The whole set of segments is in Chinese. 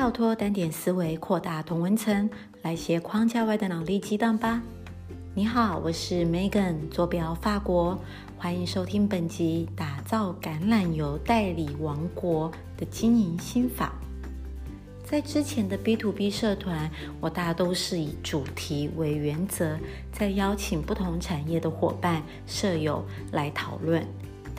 跳脱单点思维，扩大同文层，来些框架外的脑力激荡吧！你好，我是 Megan，坐标法国，欢迎收听本集《打造橄榄油代理王国的经营心法》。在之前的 B to B 社团，我大都是以主题为原则，在邀请不同产业的伙伴、舍友来讨论。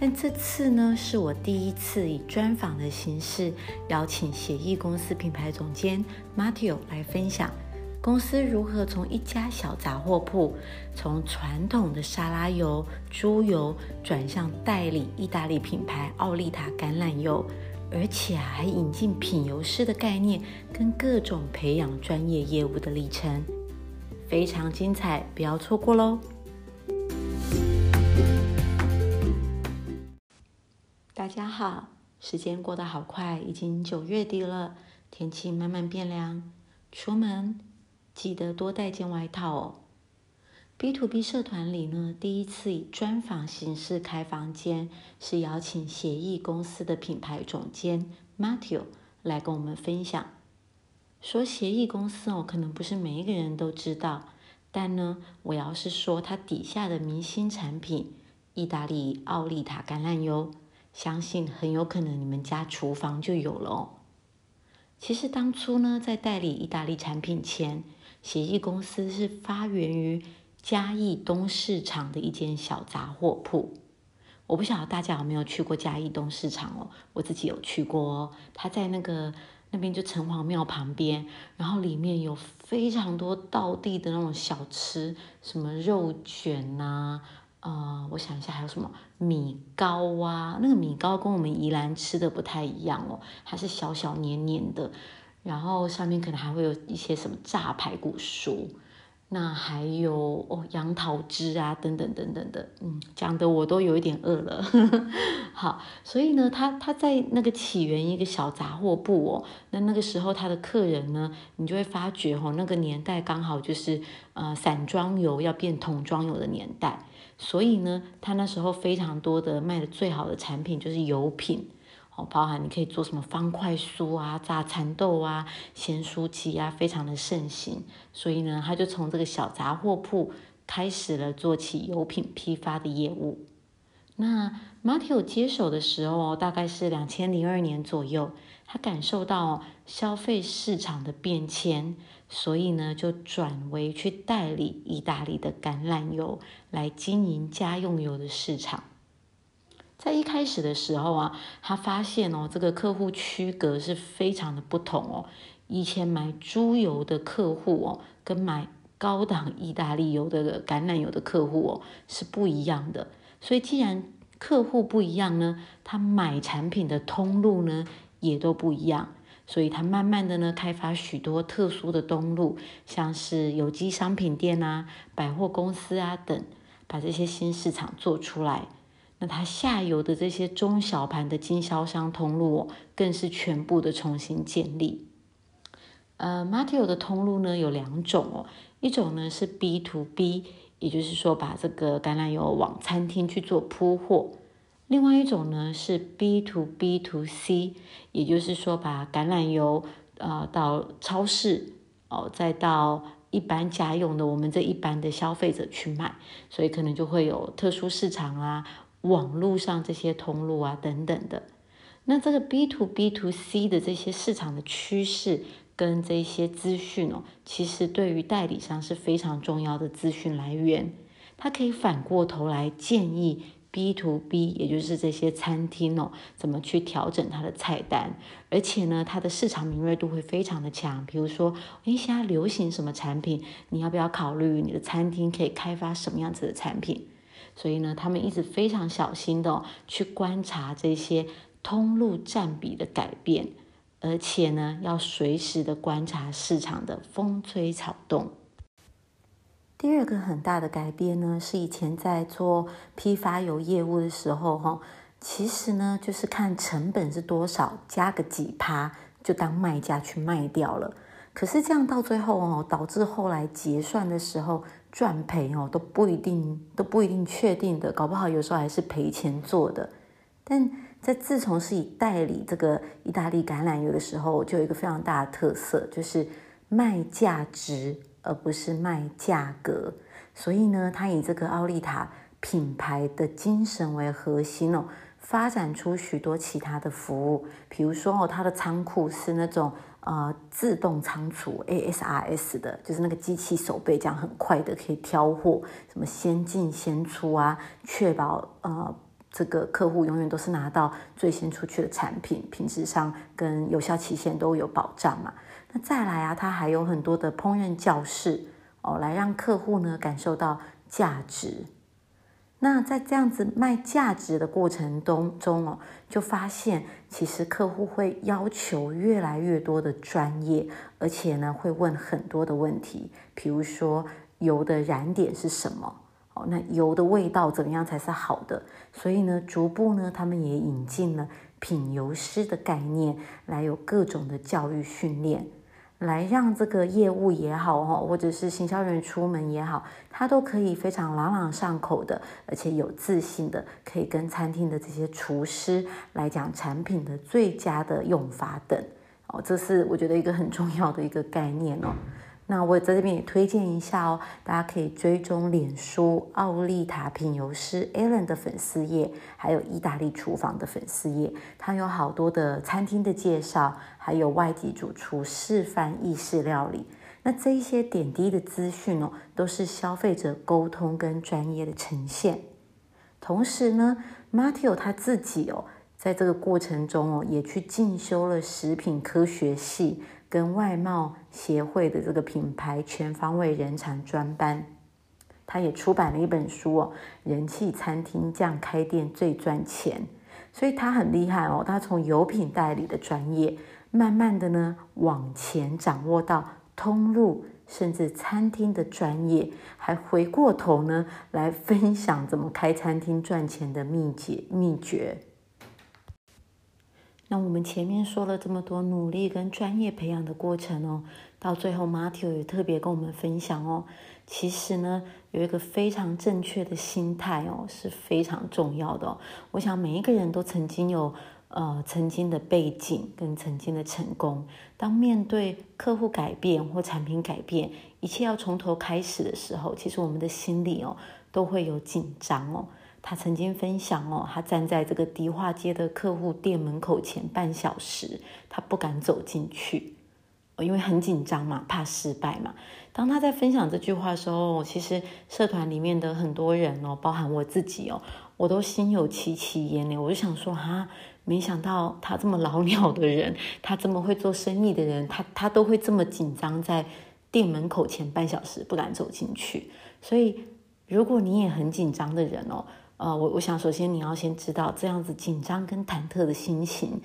但这次呢，是我第一次以专访的形式邀请协议公司品牌总监 Matteo 来分享公司如何从一家小杂货铺，从传统的沙拉油、猪油转向代理意大利品牌奥利塔橄榄油，而且还引进品油师的概念跟各种培养专业业务的历程，非常精彩，不要错过喽！大家好，时间过得好快，已经九月底了，天气慢慢变凉，出门记得多带件外套哦。B to B 社团里呢，第一次以专访形式开房间，是邀请协议公司的品牌总监 Matthew 来跟我们分享。说协议公司哦，可能不是每一个人都知道，但呢，我要是说它底下的明星产品——意大利奥利塔橄榄油。相信很有可能你们家厨房就有了哦。其实当初呢，在代理意大利产品前，协议公司是发源于嘉义东市场的一间小杂货铺。我不晓得大家有没有去过嘉义东市场哦，我自己有去过哦。它在那个那边就城隍庙旁边，然后里面有非常多道地的那种小吃，什么肉卷呐。呃，我想一下还有什么米糕啊？那个米糕跟我们宜兰吃的不太一样哦，它是小小黏黏的，然后上面可能还会有一些什么炸排骨酥，那还有哦杨桃汁啊，等等等等的，嗯，讲的我都有一点饿了。好，所以呢，他他在那个起源一个小杂货铺哦，那那个时候他的客人呢，你就会发觉哦，那个年代刚好就是呃散装油要变桶装油的年代。所以呢，他那时候非常多的卖的最好的产品就是油品，哦，包含你可以做什么方块酥啊、炸蚕豆啊、咸酥鸡啊，非常的盛行。所以呢，他就从这个小杂货铺开始了做起油品批发的业务。那马蒂欧接手的时候，大概是两千零二年左右，他感受到消费市场的变迁。所以呢，就转为去代理意大利的橄榄油，来经营家用油的市场。在一开始的时候啊，他发现哦，这个客户区隔是非常的不同哦。以前买猪油的客户哦，跟买高档意大利油的橄榄油的客户哦，是不一样的。所以既然客户不一样呢，他买产品的通路呢，也都不一样。所以，他慢慢的呢，开发许多特殊的东路，像是有机商品店啊、百货公司啊等，把这些新市场做出来。那它下游的这些中小盘的经销商通路，更是全部的重新建立。呃，Matteo 的通路呢有两种哦，一种呢是 B to B，也就是说把这个橄榄油往餐厅去做铺货。另外一种呢是 B to B to C，也就是说把橄榄油呃到超市哦，再到一般家用的我们这一般的消费者去卖，所以可能就会有特殊市场啊、网络上这些通路啊等等的。那这个 B to B to C 的这些市场的趋势跟这些资讯哦，其实对于代理商是非常重要的资讯来源，他可以反过头来建议。B to B，也就是这些餐厅哦，怎么去调整它的菜单？而且呢，它的市场敏锐度会非常的强。比如说，诶，现在流行什么产品？你要不要考虑你的餐厅可以开发什么样子的产品？所以呢，他们一直非常小心的去观察这些通路占比的改变，而且呢，要随时的观察市场的风吹草动。第二个很大的改变呢，是以前在做批发油业务的时候，哈，其实呢就是看成本是多少，加个几趴就当卖家去卖掉了。可是这样到最后哦，导致后来结算的时候赚赔哦都不一定都不一定确定的，搞不好有时候还是赔钱做的。但在自从是以代理这个意大利橄榄油的时候，就有一个非常大的特色，就是卖价值而不是卖价格。所以呢，他以这个奥利塔品牌的精神为核心哦，发展出许多其他的服务，比如说哦，他的仓库是那种。呃，自动仓储 ASRS 的，就是那个机器手背这样很快的可以挑货，什么先进先出啊，确保呃这个客户永远都是拿到最先出去的产品，品质上跟有效期限都有保障嘛。那再来啊，它还有很多的烹饪教室哦，来让客户呢感受到价值。那在这样子卖价值的过程中中哦，就发现其实客户会要求越来越多的专业，而且呢会问很多的问题，比如说油的燃点是什么？哦，那油的味道怎么样才是好的？所以呢，逐步呢他们也引进了品油师的概念，来有各种的教育训练。来让这个业务也好哈，或者是行销人员出门也好，他都可以非常朗朗上口的，而且有自信的，可以跟餐厅的这些厨师来讲产品的最佳的用法等哦，这是我觉得一个很重要的一个概念哦。那我在这边也推荐一下哦，大家可以追踪脸书奥利塔品油师 Alan 的粉丝页，还有意大利厨房的粉丝页，它有好多的餐厅的介绍，还有外籍主厨示范意式料理。那这一些点滴的资讯哦，都是消费者沟通跟专业的呈现。同时呢，Matteo 他自己哦，在这个过程中哦，也去进修了食品科学系。跟外贸协会的这个品牌全方位人才专班，他也出版了一本书哦，人气餐厅这样开店最赚钱，所以他很厉害哦，他从油品代理的专业，慢慢的呢往前掌握到通路，甚至餐厅的专业，还回过头呢来分享怎么开餐厅赚钱的秘诀秘诀。那我们前面说了这么多努力跟专业培养的过程哦，到最后 Matthew 也特别跟我们分享哦，其实呢有一个非常正确的心态哦是非常重要的。我想每一个人都曾经有呃曾经的背景跟曾经的成功，当面对客户改变或产品改变，一切要从头开始的时候，其实我们的心里哦都会有紧张哦。他曾经分享哦，他站在这个迪化街的客户店门口前半小时，他不敢走进去，因为很紧张嘛，怕失败嘛。当他在分享这句话的时候，其实社团里面的很多人哦，包含我自己哦，我都心有戚戚焉呢。我就想说啊，没想到他这么老鸟的人，他这么会做生意的人，他他都会这么紧张，在店门口前半小时不敢走进去。所以，如果你也很紧张的人哦。呃，我我想首先你要先知道，这样子紧张跟忐忑的心情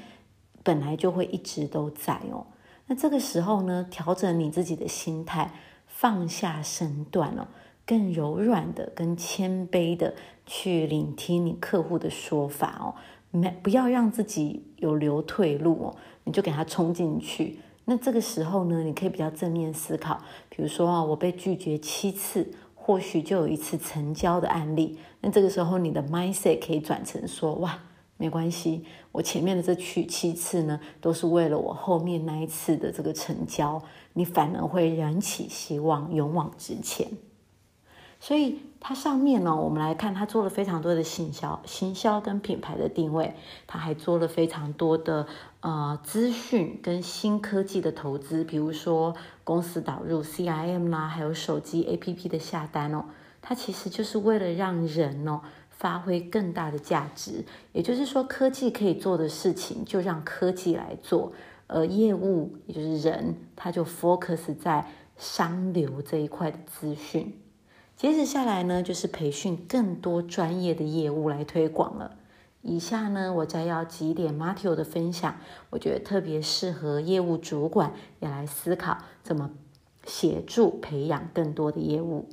本来就会一直都在哦。那这个时候呢，调整你自己的心态，放下身段哦，更柔软的、跟谦卑的去聆听你客户的说法哦，没不要让自己有留退路哦，你就给他冲进去。那这个时候呢，你可以比较正面思考，比如说啊，我被拒绝七次。或许就有一次成交的案例，那这个时候你的 mindset 可以转成说：哇，没关系，我前面的这七七次呢，都是为了我后面那一次的这个成交，你反而会燃起希望，勇往直前。所以它上面呢，我们来看，它做了非常多的行销、行销跟品牌的定位，它还做了非常多的呃资讯跟新科技的投资，比如说公司导入 CIM 啦，还有手机 APP 的下单哦，它其实就是为了让人哦发挥更大的价值，也就是说，科技可以做的事情就让科技来做，而业务也就是人，他就 focus 在商流这一块的资讯。接着下来呢，就是培训更多专业的业务来推广了。以下呢，我再要几点 Matteo 的分享，我觉得特别适合业务主管也来思考怎么协助培养更多的业务。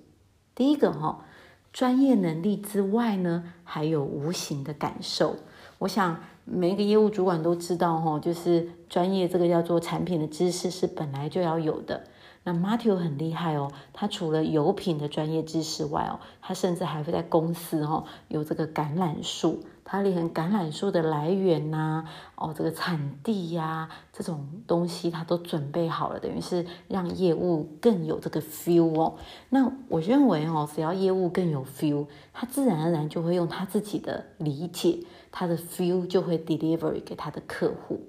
第一个哈，专业能力之外呢，还有无形的感受。我想每一个业务主管都知道哈，就是专业这个叫做产品的知识是本来就要有的。那 Matteo 很厉害哦，他除了油品的专业知识外哦，他甚至还会在公司哦有这个橄榄树他连橄榄树的来源呐，哦，这个产地呀，这种东西他都准备好了，等于是让业务更有这个 feel 哦。那我认为哦，只要业务更有 feel，他自然而然就会用他自己的理解，他的 feel 就会 deliver 给他的客户。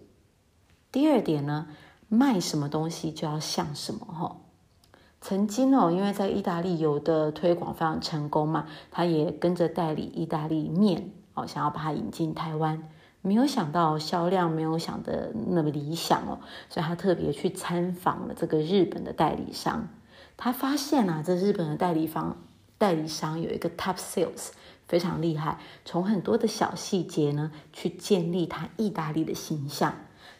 第二点呢，卖什么东西就要像什么哈。曾经哦，因为在意大利有的推广非常成功嘛，他也跟着代理意大利面哦，想要把它引进台湾，没有想到销量没有想的那么理想哦，所以他特别去参访了这个日本的代理商，他发现啊，这日本的代理方代理商有一个 top sales 非常厉害，从很多的小细节呢去建立他意大利的形象。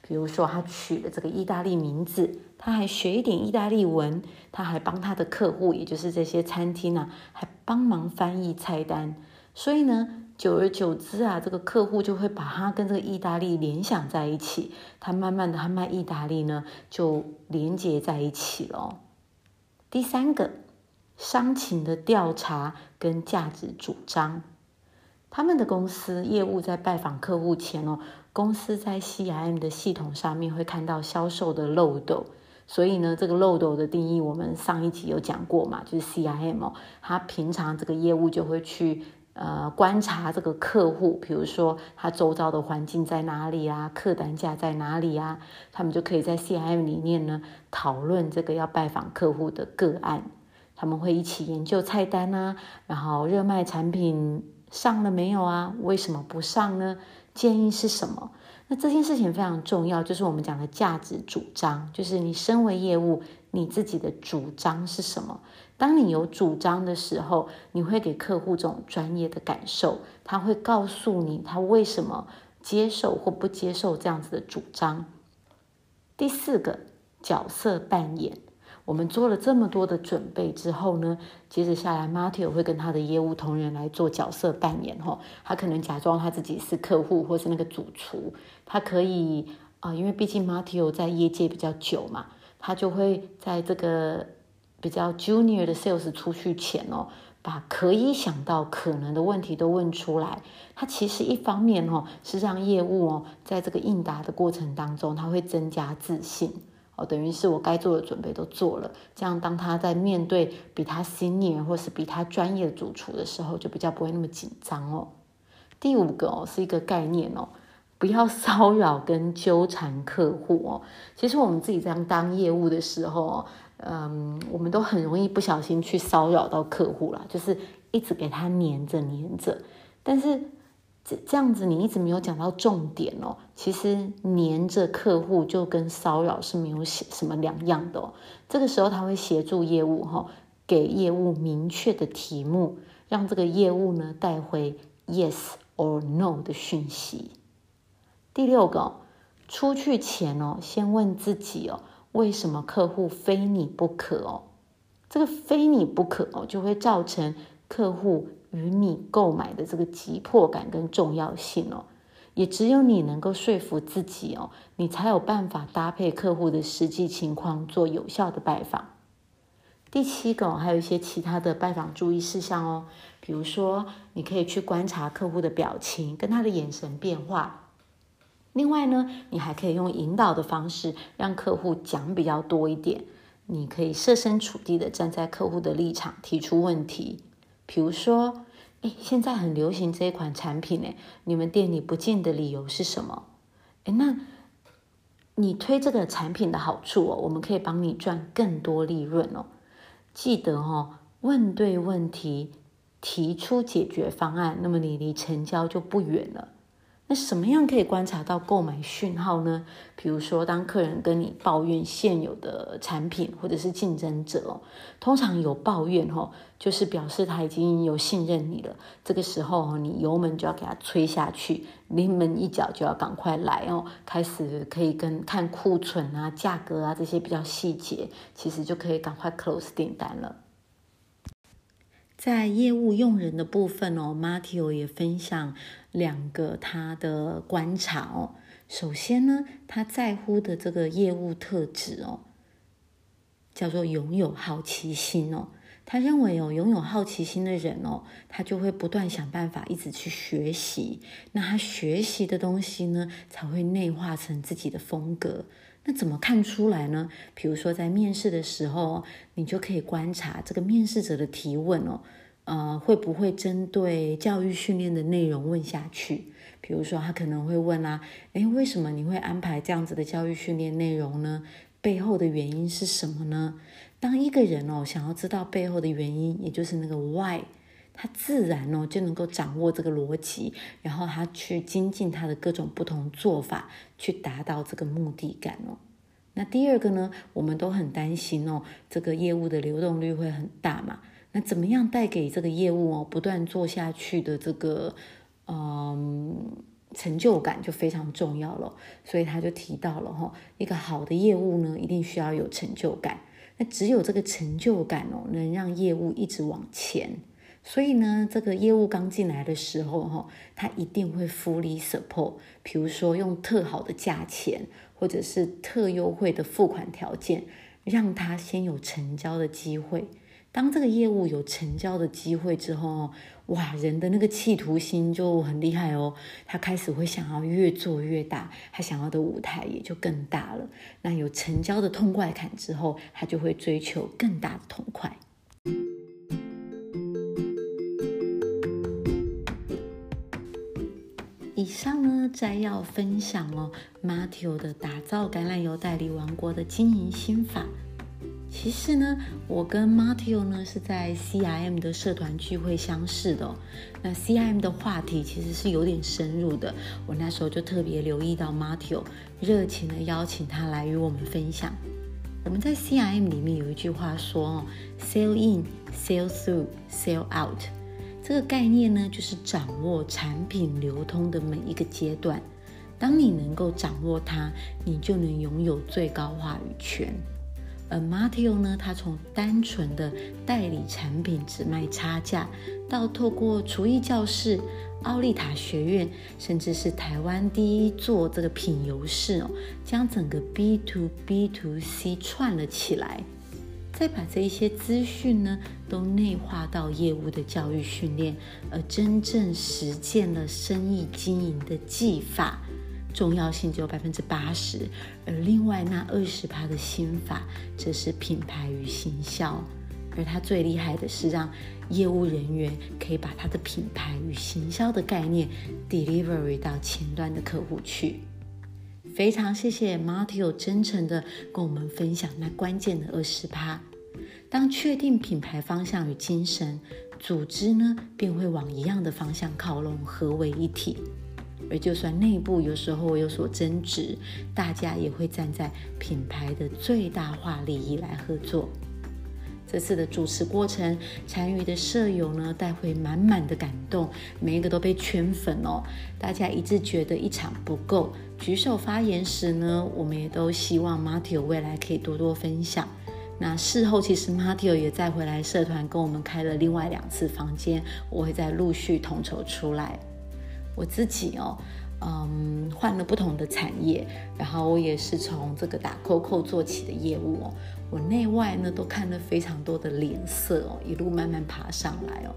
比如说，他取了这个意大利名字，他还学一点意大利文，他还帮他的客户，也就是这些餐厅呢，还帮忙翻译菜单。所以呢，久而久之啊，这个客户就会把他跟这个意大利联想在一起，他慢慢的，他卖意大利呢，就连接在一起了。第三个，商情的调查跟价值主张，他们的公司业务在拜访客户前哦。公司在 CRM 的系统上面会看到销售的漏斗，所以呢，这个漏斗的定义我们上一集有讲过嘛，就是 CRM 哦，他平常这个业务就会去呃观察这个客户，比如说他周遭的环境在哪里啊，客单价在哪里啊，他们就可以在 CRM 里面呢讨论这个要拜访客户的个案，他们会一起研究菜单啊，然后热卖产品上了没有啊？为什么不上呢？建议是什么？那这件事情非常重要，就是我们讲的价值主张，就是你身为业务，你自己的主张是什么？当你有主张的时候，你会给客户这种专业的感受，他会告诉你他为什么接受或不接受这样子的主张。第四个角色扮演。我们做了这么多的准备之后呢，接着下来，Matthew 会跟他的业务同仁来做角色扮演哈。他可能假装他自己是客户或是那个主厨，他可以啊，因为毕竟 Matthew 在业界比较久嘛，他就会在这个比较 junior 的 sales 出去前哦，把可以想到可能的问题都问出来。他其实一方面哦，是让业务哦，在这个应答的过程当中，他会增加自信。哦，等于是我该做的准备都做了，这样当他在面对比他 senior 或是比他专业的主厨的时候，就比较不会那么紧张哦。第五个哦，是一个概念哦，不要骚扰跟纠缠客户哦。其实我们自己这样当业务的时候，嗯，我们都很容易不小心去骚扰到客户啦，就是一直给他黏着黏着，但是。这这样子，你一直没有讲到重点哦。其实黏着客户就跟骚扰是没有什么两样的哦。这个时候他会协助业务哈，给业务明确的题目，让这个业务呢带回 yes or no 的讯息。第六个，出去前哦，先问自己哦，为什么客户非你不可哦？这个非你不可哦，就会造成客户。与你购买的这个急迫感跟重要性哦，也只有你能够说服自己哦，你才有办法搭配客户的实际情况做有效的拜访。第七个还有一些其他的拜访注意事项哦，比如说你可以去观察客户的表情跟他的眼神变化。另外呢，你还可以用引导的方式让客户讲比较多一点，你可以设身处地的站在客户的立场提出问题。比如说，哎，现在很流行这一款产品，哎，你们店里不进的理由是什么？哎，那你推这个产品的好处哦，我们可以帮你赚更多利润哦。记得哦，问对问题，提出解决方案，那么你离成交就不远了。那什么样可以观察到购买讯号呢？比如说，当客人跟你抱怨现有的产品或者是竞争者哦，通常有抱怨吼，就是表示他已经有信任你了。这个时候哦，你油门就要给他吹下去，临门一脚就要赶快来哦，开始可以跟看库存啊、价格啊这些比较细节，其实就可以赶快 close 订单了。在业务用人的部分哦，Matthew 也分享两个他的观察哦。首先呢，他在乎的这个业务特质哦，叫做拥有好奇心哦。他认为哦，拥有好奇心的人哦，他就会不断想办法，一直去学习。那他学习的东西呢，才会内化成自己的风格。那怎么看出来呢？比如说在面试的时候，你就可以观察这个面试者的提问哦，呃，会不会针对教育训练的内容问下去？比如说他可能会问啊，诶，为什么你会安排这样子的教育训练内容呢？背后的原因是什么呢？当一个人哦想要知道背后的原因，也就是那个 why，他自然哦就能够掌握这个逻辑，然后他去精进他的各种不同做法，去达到这个目的感哦。那第二个呢，我们都很担心哦，这个业务的流动率会很大嘛？那怎么样带给这个业务哦不断做下去的这个嗯？成就感就非常重要了，所以他就提到了哈，一个好的业务呢，一定需要有成就感。那只有这个成就感哦，能让业务一直往前。所以呢，这个业务刚进来的时候哈，他一定会 fully support，比如说用特好的价钱，或者是特优惠的付款条件，让他先有成交的机会。当这个业务有成交的机会之后，哇，人的那个企图心就很厉害哦。他开始会想要越做越大，他想要的舞台也就更大了。那有成交的痛快感之后，他就会追求更大的痛快。以上呢，摘要分享哦，Matthew 的打造橄榄油代理王国的经营心法。其实呢，我跟 Matthew 呢是在 CIM 的社团聚会相识的。那 CIM 的话题其实是有点深入的，我那时候就特别留意到 Matthew 热情的邀请他来与我们分享。我们在 CIM 里面有一句话说哦：“Sell in, sell through, sell out。”这个概念呢，就是掌握产品流通的每一个阶段。当你能够掌握它，你就能拥有最高话语权。而 Matteo 呢，他从单纯的代理产品只卖差价，到透过厨艺教室、奥利塔学院，甚至是台湾第一座这个品油室哦，将整个 B to B to C 串了起来，再把这一些资讯呢，都内化到业务的教育训练，而真正实践了生意经营的技法。重要性只有百分之八十，而另外那二十趴的心法，则是品牌与行销。而他最厉害的是让业务人员可以把他的品牌与行销的概念 delivery 到前端的客户去。非常谢谢 Matteo 真诚的跟我们分享那关键的二十趴。当确定品牌方向与精神，组织呢便会往一样的方向靠拢，合为一体。而就算内部有时候有所争执，大家也会站在品牌的最大化利益来合作。这次的主持过程，参与的舍友呢带回满满的感动，每一个都被圈粉哦。大家一致觉得一场不够，举手发言时呢，我们也都希望 Matteo 未来可以多多分享。那事后其实 Matteo 也再回来社团跟我们开了另外两次房间，我会再陆续统筹出来。我自己哦，嗯，换了不同的产业，然后我也是从这个打 COCO 做起的业务哦，我内外呢都看了非常多的脸色哦，一路慢慢爬上来哦。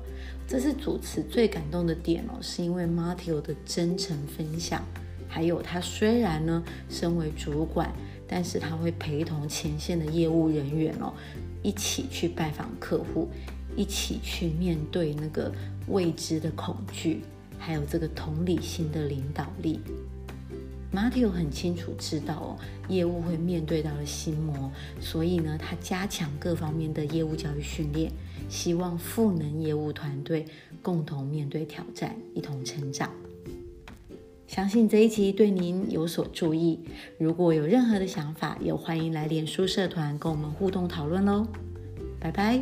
这是主持最感动的点哦，是因为 Matteo 的真诚分享，还有他虽然呢身为主管，但是他会陪同前线的业务人员哦，一起去拜访客户，一起去面对那个未知的恐惧。还有这个同理心的领导力，Matteo 很清楚知道哦，业务会面对到了心魔，所以呢，他加强各方面的业务教育训练，希望赋能业务团队共同面对挑战，一同成长。相信这一集对您有所注意，如果有任何的想法，也欢迎来脸书社团跟我们互动讨论喽。拜拜。